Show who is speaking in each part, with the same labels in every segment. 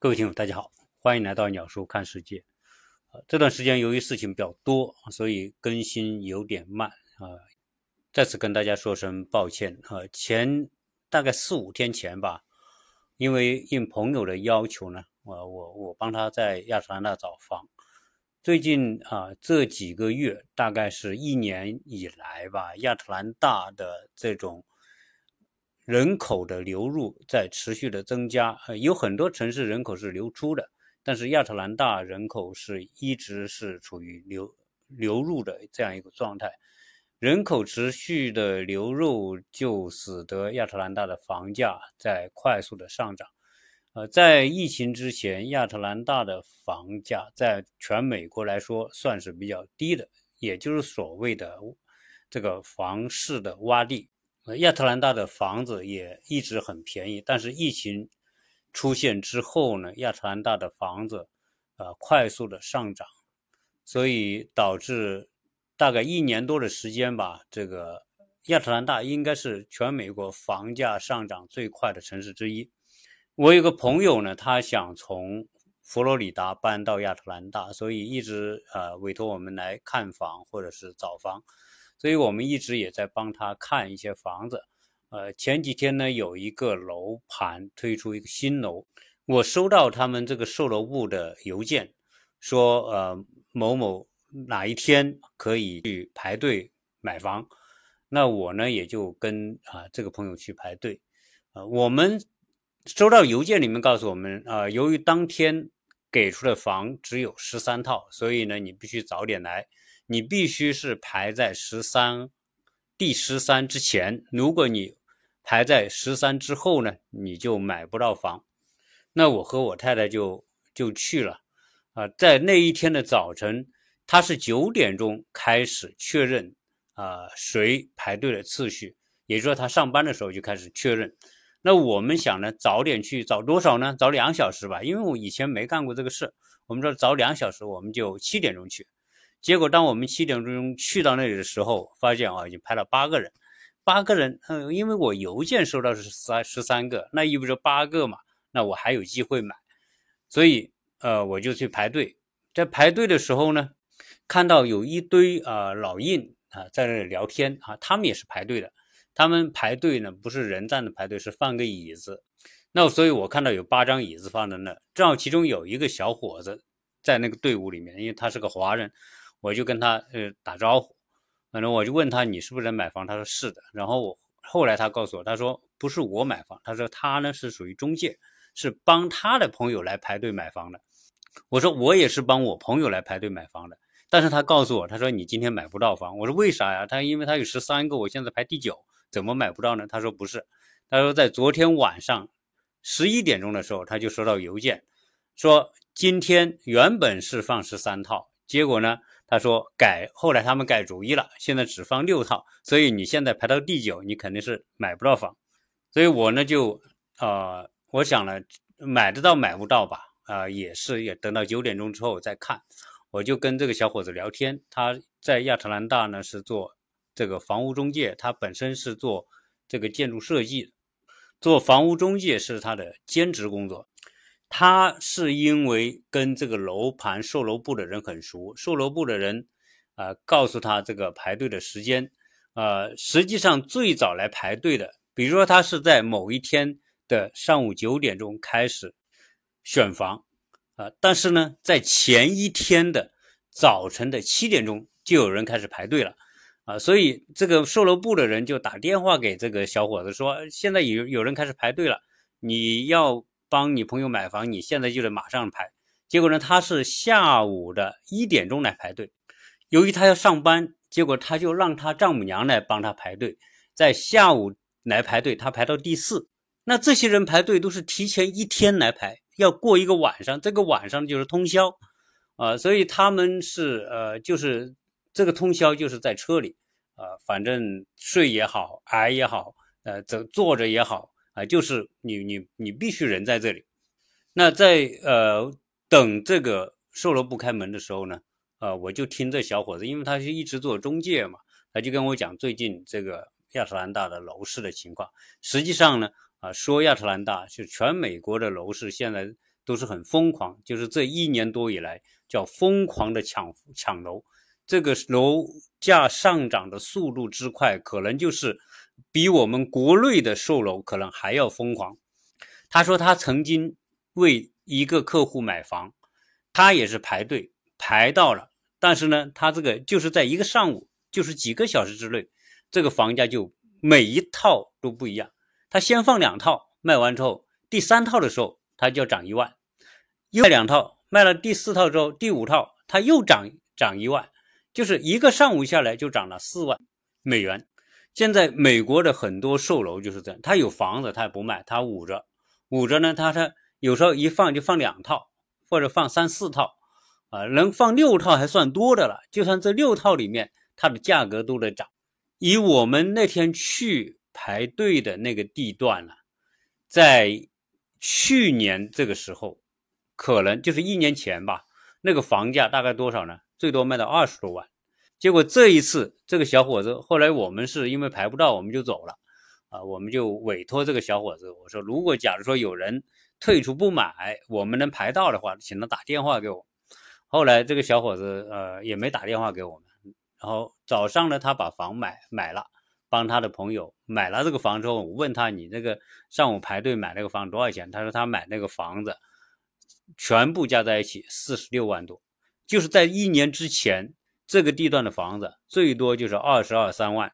Speaker 1: 各位听友，大家好，欢迎来到鸟叔看世界。呃，这段时间由于事情比较多，所以更新有点慢啊，再次跟大家说声抱歉啊。前大概四五天前吧，因为应朋友的要求呢，我我我帮他在亚特兰大找房。最近啊，这几个月大概是一年以来吧，亚特兰大的这种。人口的流入在持续的增加，呃，有很多城市人口是流出的，但是亚特兰大人口是一直是处于流流入的这样一个状态，人口持续的流入就使得亚特兰大的房价在快速的上涨，呃，在疫情之前，亚特兰大的房价在全美国来说算是比较低的，也就是所谓的这个房市的洼地。亚特兰大的房子也一直很便宜，但是疫情出现之后呢，亚特兰大的房子呃快速的上涨，所以导致大概一年多的时间吧，这个亚特兰大应该是全美国房价上涨最快的城市之一。我有个朋友呢，他想从佛罗里达搬到亚特兰大，所以一直呃委托我们来看房或者是找房。所以我们一直也在帮他看一些房子，呃，前几天呢有一个楼盘推出一个新楼，我收到他们这个售楼部的邮件，说呃某某哪一天可以去排队买房，那我呢也就跟啊这个朋友去排队，呃，我们收到邮件里面告诉我们啊，由于当天给出的房只有十三套，所以呢你必须早点来。你必须是排在十三，第十三之前。如果你排在十三之后呢，你就买不到房。那我和我太太就就去了，啊，在那一天的早晨，他是九点钟开始确认啊谁排队的次序，也就是说他上班的时候就开始确认。那我们想呢，早点去，早多少呢？早两小时吧，因为我以前没干过这个事。我们说早两小时，我们就七点钟去。结果，当我们七点钟去到那里的时候，发现啊，已经排了八个人，八个人。嗯，因为我邮件收到是三十三个，那意味着八个嘛，那我还有机会买，所以呃，我就去排队。在排队的时候呢，看到有一堆啊老印啊在那里聊天啊，他们也是排队的。他们排队呢，不是人站着排队，是放个椅子。那所以我看到有八张椅子放在那，正好其中有一个小伙子在那个队伍里面，因为他是个华人。我就跟他呃打招呼，反正我就问他你是不是在买房，他说是的。然后我后来他告诉我，他说不是我买房，他说他呢是属于中介，是帮他的朋友来排队买房的。我说我也是帮我朋友来排队买房的，但是他告诉我，他说你今天买不到房。我说为啥呀？他因为他有十三个，我现在排第九，怎么买不到呢？他说不是，他说在昨天晚上十一点钟的时候他就收到邮件，说今天原本是放十三套，结果呢？他说改，后来他们改主意了，现在只放六套，所以你现在排到第九，你肯定是买不到房。所以我呢就，呃，我想了，买得到买不到吧，啊，也是也等到九点钟之后再看。我就跟这个小伙子聊天，他在亚特兰大呢是做这个房屋中介，他本身是做这个建筑设计，做房屋中介是他的兼职工作。他是因为跟这个楼盘售楼部的人很熟，售楼部的人啊告诉他这个排队的时间，呃，实际上最早来排队的，比如说他是在某一天的上午九点钟开始选房，啊，但是呢，在前一天的早晨的七点钟就有人开始排队了，啊，所以这个售楼部的人就打电话给这个小伙子说，现在有有人开始排队了，你要。帮你朋友买房，你现在就得马上排。结果呢，他是下午的一点钟来排队。由于他要上班，结果他就让他丈母娘来帮他排队，在下午来排队，他排到第四。那这些人排队都是提前一天来排，要过一个晚上，这个晚上就是通宵啊，所以他们是呃，就是这个通宵就是在车里啊，反正睡也好，挨也好，呃，走坐着也好。啊，就是你你你必须人在这里。那在呃等这个售楼部开门的时候呢，呃，我就听这小伙子，因为他是一直做中介嘛，他就跟我讲最近这个亚特兰大的楼市的情况。实际上呢，啊，说亚特兰大就全美国的楼市现在都是很疯狂，就是这一年多以来叫疯狂的抢抢楼，这个楼价上涨的速度之快，可能就是比我们国内的售楼可能还要疯狂。他说他曾经为一个客户买房，他也是排队排到了，但是呢，他这个就是在一个上午，就是几个小时之内，这个房价就每一套都不一样。他先放两套，卖完之后，第三套的时候他就要涨一万，又两套卖了第四套之后，第五套他又涨涨一万，就是一个上午下来就涨了四万美元。现在美国的很多售楼就是这样，他有房子他也不卖，他捂着。捂着呢，他他有时候一放就放两套，或者放三四套，啊，能放六套还算多的了。就算这六套里面，它的价格都在涨。以我们那天去排队的那个地段呢，在去年这个时候，可能就是一年前吧，那个房价大概多少呢？最多卖到二十多万。结果这一次，这个小伙子后来我们是因为排不到，我们就走了。啊，我们就委托这个小伙子，我说，如果假如说有人退出不买，我们能排到的话，请他打电话给我。后来这个小伙子呃也没打电话给我们，然后早上呢，他把房买买了，帮他的朋友买了这个房之后，我问他你那个上午排队买那个房多少钱？他说他买那个房子全部加在一起四十六万多，就是在一年之前这个地段的房子最多就是二十二三万。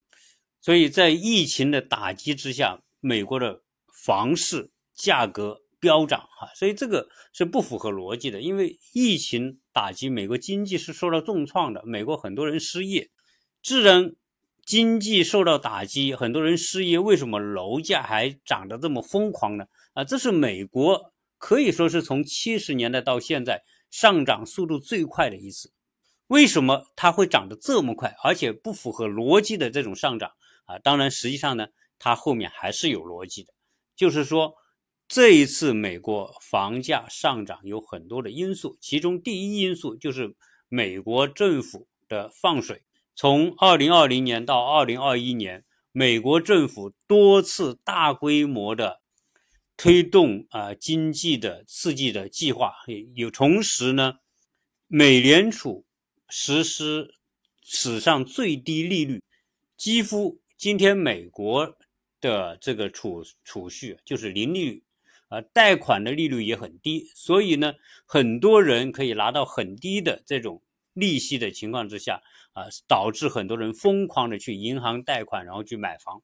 Speaker 1: 所以在疫情的打击之下，美国的房市价格飙涨，哈，所以这个是不符合逻辑的。因为疫情打击美国经济是受到重创的，美国很多人失业，自然经济受到打击，很多人失业，为什么楼价还涨得这么疯狂呢？啊，这是美国可以说是从七十年代到现在上涨速度最快的一次。为什么它会涨得这么快，而且不符合逻辑的这种上涨？啊，当然，实际上呢，它后面还是有逻辑的，就是说，这一次美国房价上涨有很多的因素，其中第一因素就是美国政府的放水。从二零二零年到二零二一年，美国政府多次大规模的推动啊经济的刺激的计划，有同时呢，美联储实施史上最低利率，几乎。今天美国的这个储储蓄就是零利率，啊，贷款的利率也很低，所以呢，很多人可以拿到很低的这种利息的情况之下，啊，导致很多人疯狂的去银行贷款，然后去买房，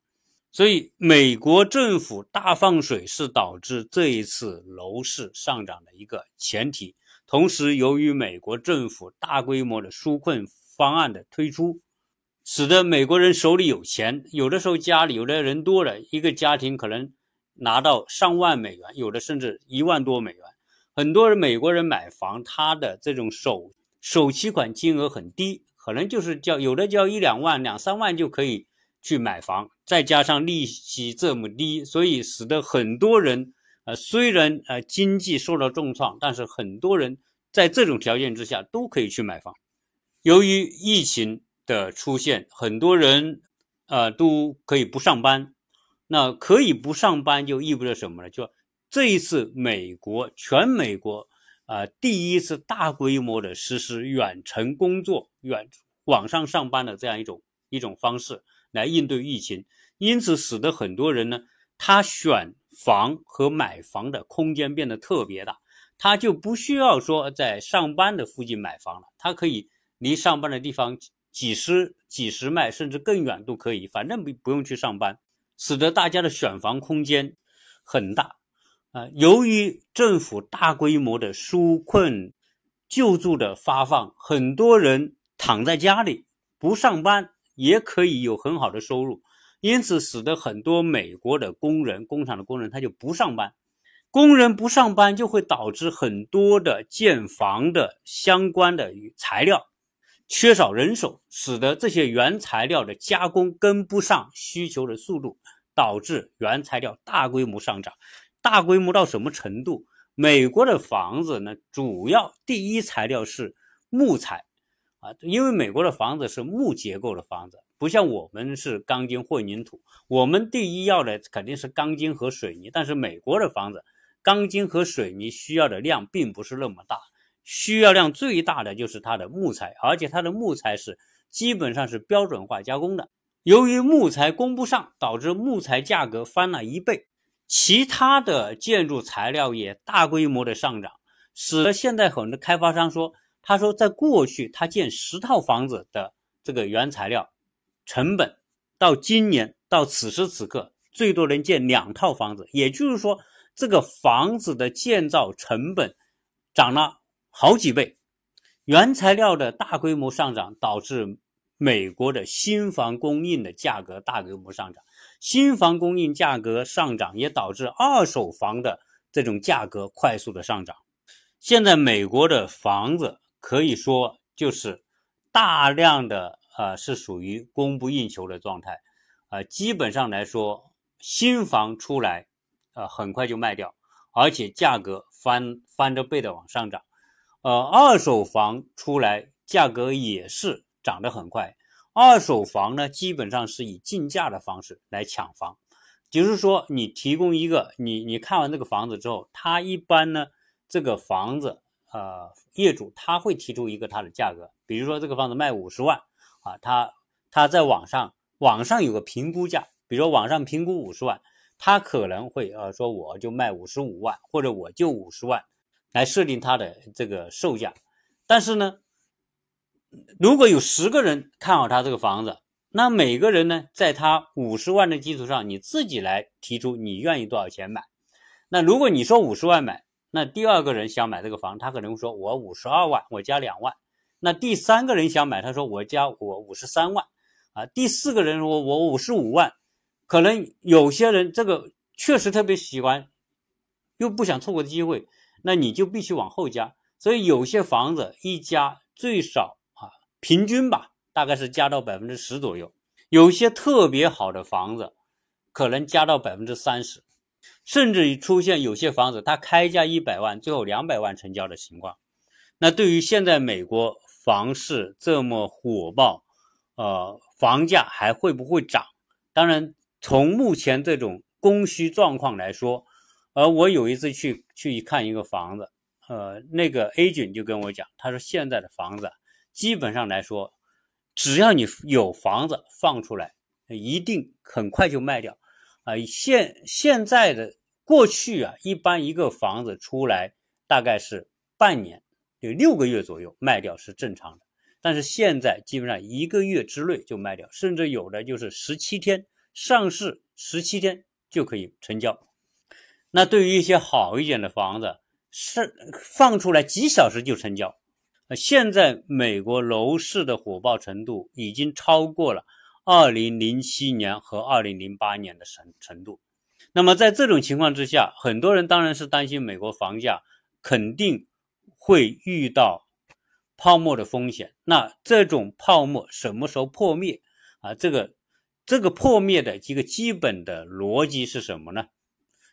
Speaker 1: 所以美国政府大放水是导致这一次楼市上涨的一个前提。同时，由于美国政府大规模的纾困方案的推出。使得美国人手里有钱，有的时候家里有的人多了，一个家庭可能拿到上万美元，有的甚至一万多美元。很多人美国人买房，他的这种首首期款金额很低，可能就是交有的交一两万、两三万就可以去买房，再加上利息这么低，所以使得很多人呃虽然呃经济受到重创，但是很多人在这种条件之下都可以去买房。由于疫情。的出现，很多人啊都可以不上班。那可以不上班就意味着什么呢？就这一次美国全美国啊第一次大规模的实施远程工作、远网上上班的这样一种一种方式来应对疫情，因此使得很多人呢，他选房和买房的空间变得特别大，他就不需要说在上班的附近买房了，他可以离上班的地方。几十几十迈甚至更远都可以，反正不不用去上班，使得大家的选房空间很大啊。由于政府大规模的纾困救助的发放，很多人躺在家里不上班也可以有很好的收入，因此使得很多美国的工人、工厂的工人他就不上班。工人不上班就会导致很多的建房的相关的材料。缺少人手，使得这些原材料的加工跟不上需求的速度，导致原材料大规模上涨。大规模到什么程度？美国的房子呢，主要第一材料是木材啊，因为美国的房子是木结构的房子，不像我们是钢筋混凝土。我们第一要的肯定是钢筋和水泥，但是美国的房子钢筋和水泥需要的量并不是那么大，需要量最大的就是它的木材，而且它的木材是基本上是标准化加工的。由于木材供不上，导致木材价格翻了一倍，其他的建筑材料也大规模的上涨，使得现在很多开发商说，他说在过去他建十套房子的这个原材料成本，到今年到此时此刻最多能建两套房子，也就是说这个房子的建造成本涨了好几倍，原材料的大规模上涨导致。美国的新房供应的价格大规模上涨，新房供应价格上涨也导致二手房的这种价格快速的上涨。现在美国的房子可以说就是大量的呃是属于供不应求的状态，呃基本上来说新房出来呃很快就卖掉，而且价格翻翻着倍的往上涨，呃二手房出来价格也是。涨得很快，二手房呢，基本上是以竞价的方式来抢房，就是说，你提供一个，你你看完这个房子之后，他一般呢，这个房子，呃，业主他会提出一个他的价格，比如说这个房子卖五十万，啊，他他在网上网上有个评估价，比如说网上评估五十万，他可能会呃说我就卖五十五万，或者我就五十万，来设定他的这个售价，但是呢。如果有十个人看好他这个房子，那每个人呢，在他五十万的基础上，你自己来提出你愿意多少钱买。那如果你说五十万买，那第二个人想买这个房，他可能会说我五十二万，我加两万。那第三个人想买，他说我加我五十三万。啊，第四个人说我五十五万。可能有些人这个确实特别喜欢，又不想错过机会，那你就必须往后加。所以有些房子一加最少啊。平均吧，大概是加到百分之十左右。有些特别好的房子，可能加到百分之三十，甚至于出现有些房子它开价一百万，最后两百万成交的情况。那对于现在美国房市这么火爆，呃，房价还会不会涨？当然，从目前这种供需状况来说，而我有一次去去看一个房子，呃，那个 agent 就跟我讲，他说现在的房子。基本上来说，只要你有房子放出来，一定很快就卖掉。啊，现现在的过去啊，一般一个房子出来大概是半年，有六个月左右卖掉是正常的。但是现在基本上一个月之内就卖掉，甚至有的就是十七天上市，十七天就可以成交。那对于一些好一点的房子，是放出来几小时就成交。现在美国楼市的火爆程度已经超过了2007年和2008年的程程度。那么在这种情况之下，很多人当然是担心美国房价肯定会遇到泡沫的风险。那这种泡沫什么时候破灭啊？这个这个破灭的一个基本的逻辑是什么呢？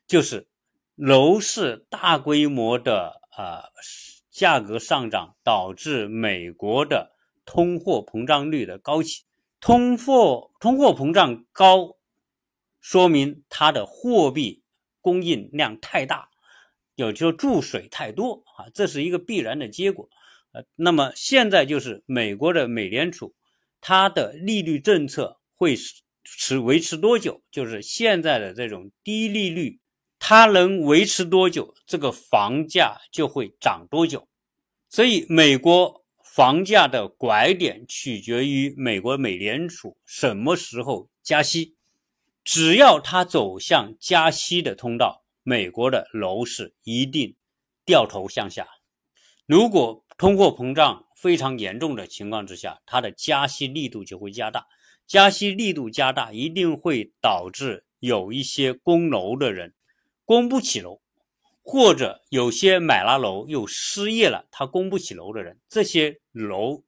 Speaker 1: 就是楼市大规模的啊。价格上涨导致美国的通货膨胀率的高企，通货通货膨胀高，说明它的货币供应量太大，也就注水太多啊，这是一个必然的结果。呃，那么现在就是美国的美联储，它的利率政策会持维持多久？就是现在的这种低利率。它能维持多久，这个房价就会涨多久。所以，美国房价的拐点取决于美国美联储什么时候加息。只要它走向加息的通道，美国的楼市一定掉头向下。如果通货膨胀非常严重的情况之下，它的加息力度就会加大。加息力度加大，一定会导致有一些供楼的人。供不起楼，或者有些买了楼又失业了，他供不起楼的人，这些楼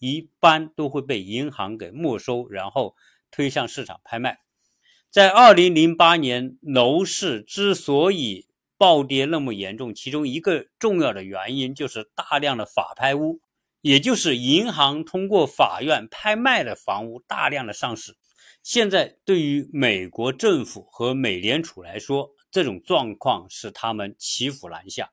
Speaker 1: 一般都会被银行给没收，然后推向市场拍卖。在二零零八年楼市之所以暴跌那么严重，其中一个重要的原因就是大量的法拍屋，也就是银行通过法院拍卖的房屋大量的上市。现在对于美国政府和美联储来说，这种状况使他们骑虎难下。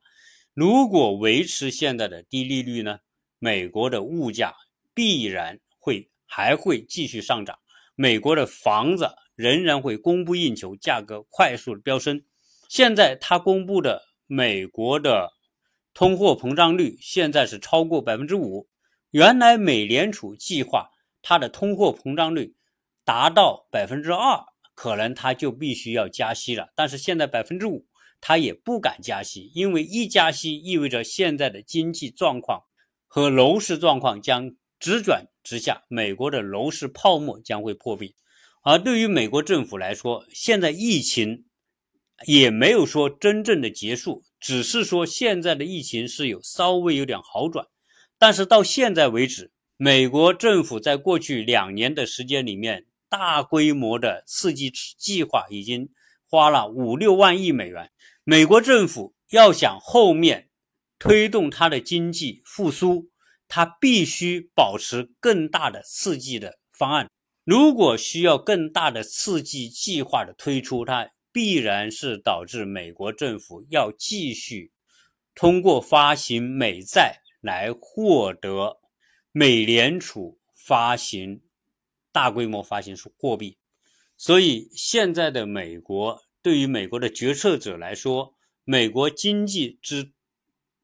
Speaker 1: 如果维持现在的低利率呢，美国的物价必然会还会继续上涨，美国的房子仍然会供不应求，价格快速的飙升。现在他公布的美国的通货膨胀率现在是超过百分之五，原来美联储计划它的通货膨胀率达到百分之二，可能它就必须要加息了，但是现在百分之五。他也不敢加息，因为一加息意味着现在的经济状况和楼市状况将直转直下，美国的楼市泡沫将会破壁。而对于美国政府来说，现在疫情也没有说真正的结束，只是说现在的疫情是有稍微有点好转。但是到现在为止，美国政府在过去两年的时间里面，大规模的刺激计划已经花了五六万亿美元。美国政府要想后面推动它的经济复苏，它必须保持更大的刺激的方案。如果需要更大的刺激计划的推出，它必然是导致美国政府要继续通过发行美债来获得美联储发行大规模发行货币。所以现在的美国。对于美国的决策者来说，美国经济之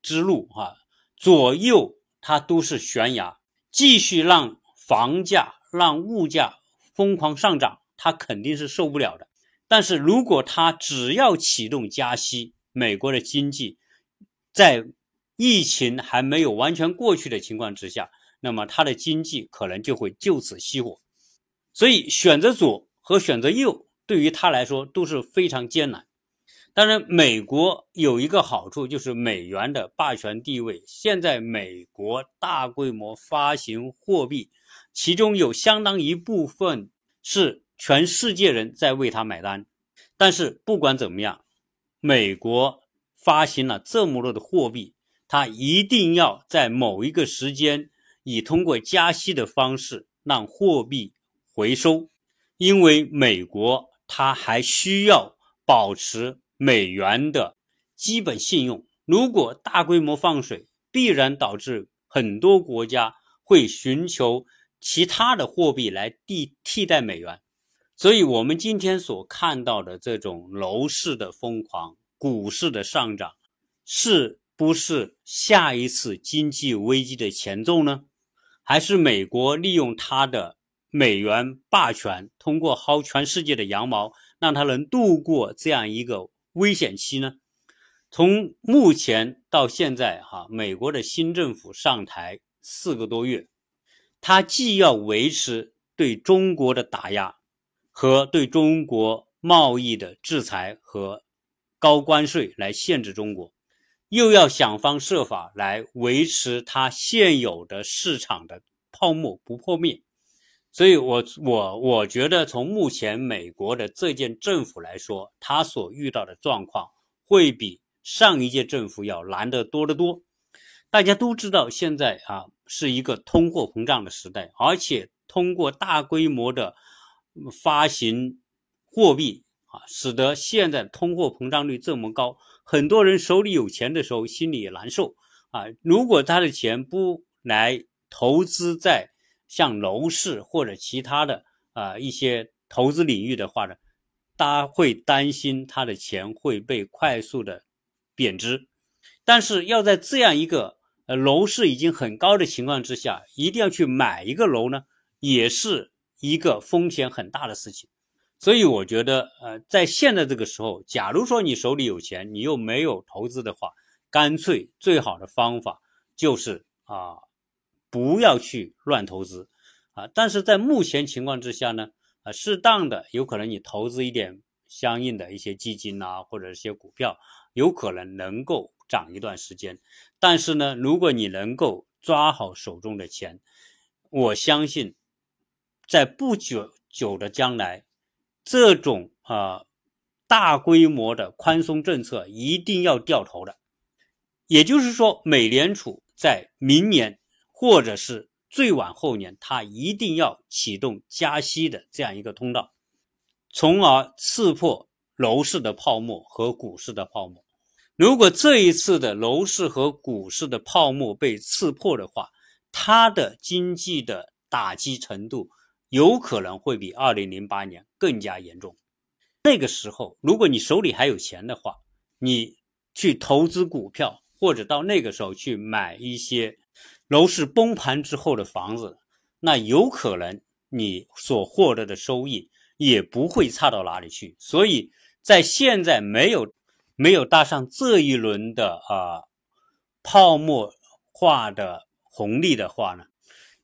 Speaker 1: 之路啊，左右它都是悬崖，继续让房价、让物价疯狂上涨，它肯定是受不了的。但是如果它只要启动加息，美国的经济在疫情还没有完全过去的情况之下，那么它的经济可能就会就此熄火。所以选择左和选择右。对于他来说都是非常艰难。当然，美国有一个好处，就是美元的霸权地位。现在美国大规模发行货币，其中有相当一部分是全世界人在为他买单。但是不管怎么样，美国发行了这么多的货币，它一定要在某一个时间，以通过加息的方式让货币回收，因为美国。它还需要保持美元的基本信用。如果大规模放水，必然导致很多国家会寻求其他的货币来替替代美元。所以，我们今天所看到的这种楼市的疯狂、股市的上涨，是不是下一次经济危机的前奏呢？还是美国利用它的？美元霸权通过薅全世界的羊毛，让它能度过这样一个危险期呢？从目前到现在，哈，美国的新政府上台四个多月，它既要维持对中国的打压和对中国贸易的制裁和高关税来限制中国，又要想方设法来维持它现有的市场的泡沫不破灭。所以，我我我觉得，从目前美国的这届政府来说，他所遇到的状况会比上一届政府要难得多得多。大家都知道，现在啊是一个通货膨胀的时代，而且通过大规模的发行货币啊，使得现在通货膨胀率这么高，很多人手里有钱的时候心里也难受啊。如果他的钱不来投资在像楼市或者其他的啊一些投资领域的话呢，大家会担心他的钱会被快速的贬值，但是要在这样一个呃楼市已经很高的情况之下，一定要去买一个楼呢，也是一个风险很大的事情。所以我觉得呃在现在这个时候，假如说你手里有钱，你又没有投资的话，干脆最好的方法就是啊。不要去乱投资，啊！但是在目前情况之下呢，啊，适当的有可能你投资一点相应的一些基金呐，或者一些股票，有可能能够涨一段时间。但是呢，如果你能够抓好手中的钱，我相信，在不久久的将来，这种啊大规模的宽松政策一定要掉头的。也就是说，美联储在明年。或者是最晚后年，它一定要启动加息的这样一个通道，从而刺破楼市的泡沫和股市的泡沫。如果这一次的楼市和股市的泡沫被刺破的话，它的经济的打击程度有可能会比二零零八年更加严重。那个时候，如果你手里还有钱的话，你去投资股票，或者到那个时候去买一些楼市崩盘之后的房子，那有可能你所获得的收益也不会差到哪里去。所以在现在没有没有搭上这一轮的啊泡沫化的红利的话呢，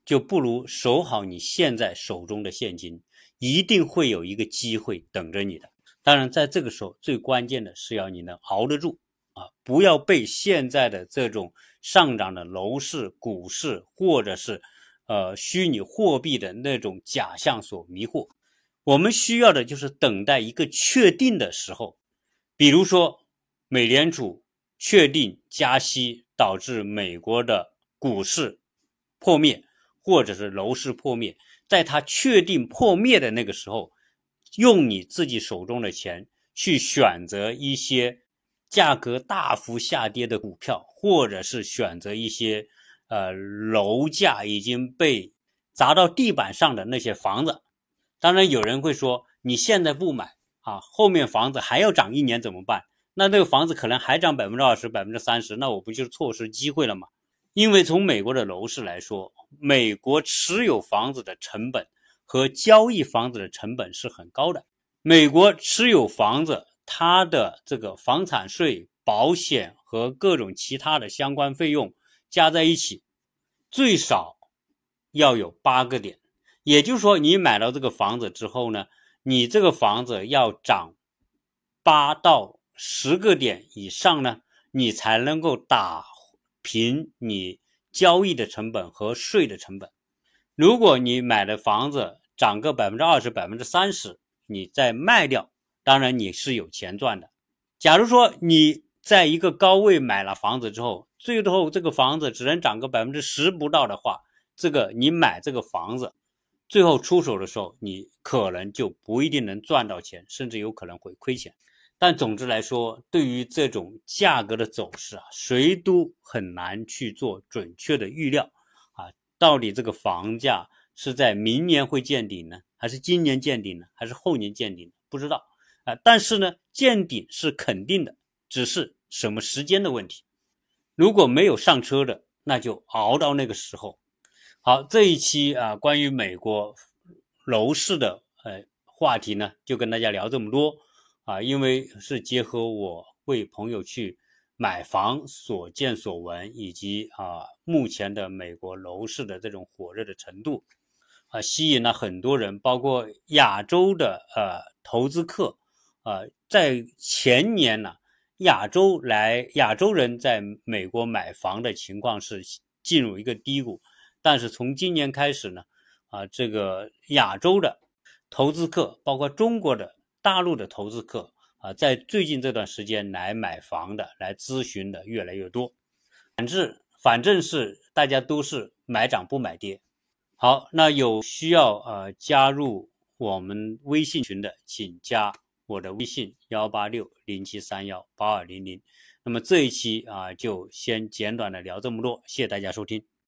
Speaker 1: 就不如守好你现在手中的现金，一定会有一个机会等着你的。当然，在这个时候，最关键的是要你能熬得住啊，不要被现在的这种上涨的楼市、股市，或者是呃虚拟货币的那种假象所迷惑。我们需要的就是等待一个确定的时候，比如说美联储确定加息，导致美国的股市破灭，或者是楼市破灭，在它确定破灭的那个时候。用你自己手中的钱去选择一些价格大幅下跌的股票，或者是选择一些呃楼价已经被砸到地板上的那些房子。当然，有人会说，你现在不买啊，后面房子还要涨一年怎么办？那这个房子可能还涨百分之二十、百分之三十，那我不就是错失机会了吗？因为从美国的楼市来说，美国持有房子的成本。和交易房子的成本是很高的。美国持有房子，它的这个房产税、保险和各种其他的相关费用加在一起，最少要有八个点。也就是说，你买到这个房子之后呢，你这个房子要涨八到十个点以上呢，你才能够打平你交易的成本和税的成本。如果你买的房子涨个百分之二十、百分之三十，你再卖掉，当然你是有钱赚的。假如说你在一个高位买了房子之后，最后这个房子只能涨个百分之十不到的话，这个你买这个房子，最后出手的时候，你可能就不一定能赚到钱，甚至有可能会亏钱。但总之来说，对于这种价格的走势啊，谁都很难去做准确的预料啊。到底这个房价是在明年会见顶呢，还是今年见顶呢，还是后年见顶？不知道啊。但是呢，见顶是肯定的，只是什么时间的问题。如果没有上车的，那就熬到那个时候。好，这一期啊，关于美国楼市的呃话题呢，就跟大家聊这么多啊，因为是结合我为朋友去。买房所见所闻，以及啊目前的美国楼市的这种火热的程度，啊吸引了很多人，包括亚洲的呃投资客，啊在前年呢，亚洲来亚洲人在美国买房的情况是进入一个低谷，但是从今年开始呢，啊这个亚洲的投资客，包括中国的大陆的投资客。啊，在最近这段时间来买房的、来咨询的越来越多，反正反正是大家都是买涨不买跌。好，那有需要呃加入我们微信群的，请加我的微信幺八六零七三幺八二零零。那么这一期啊，就先简短的聊这么多，谢谢大家收听。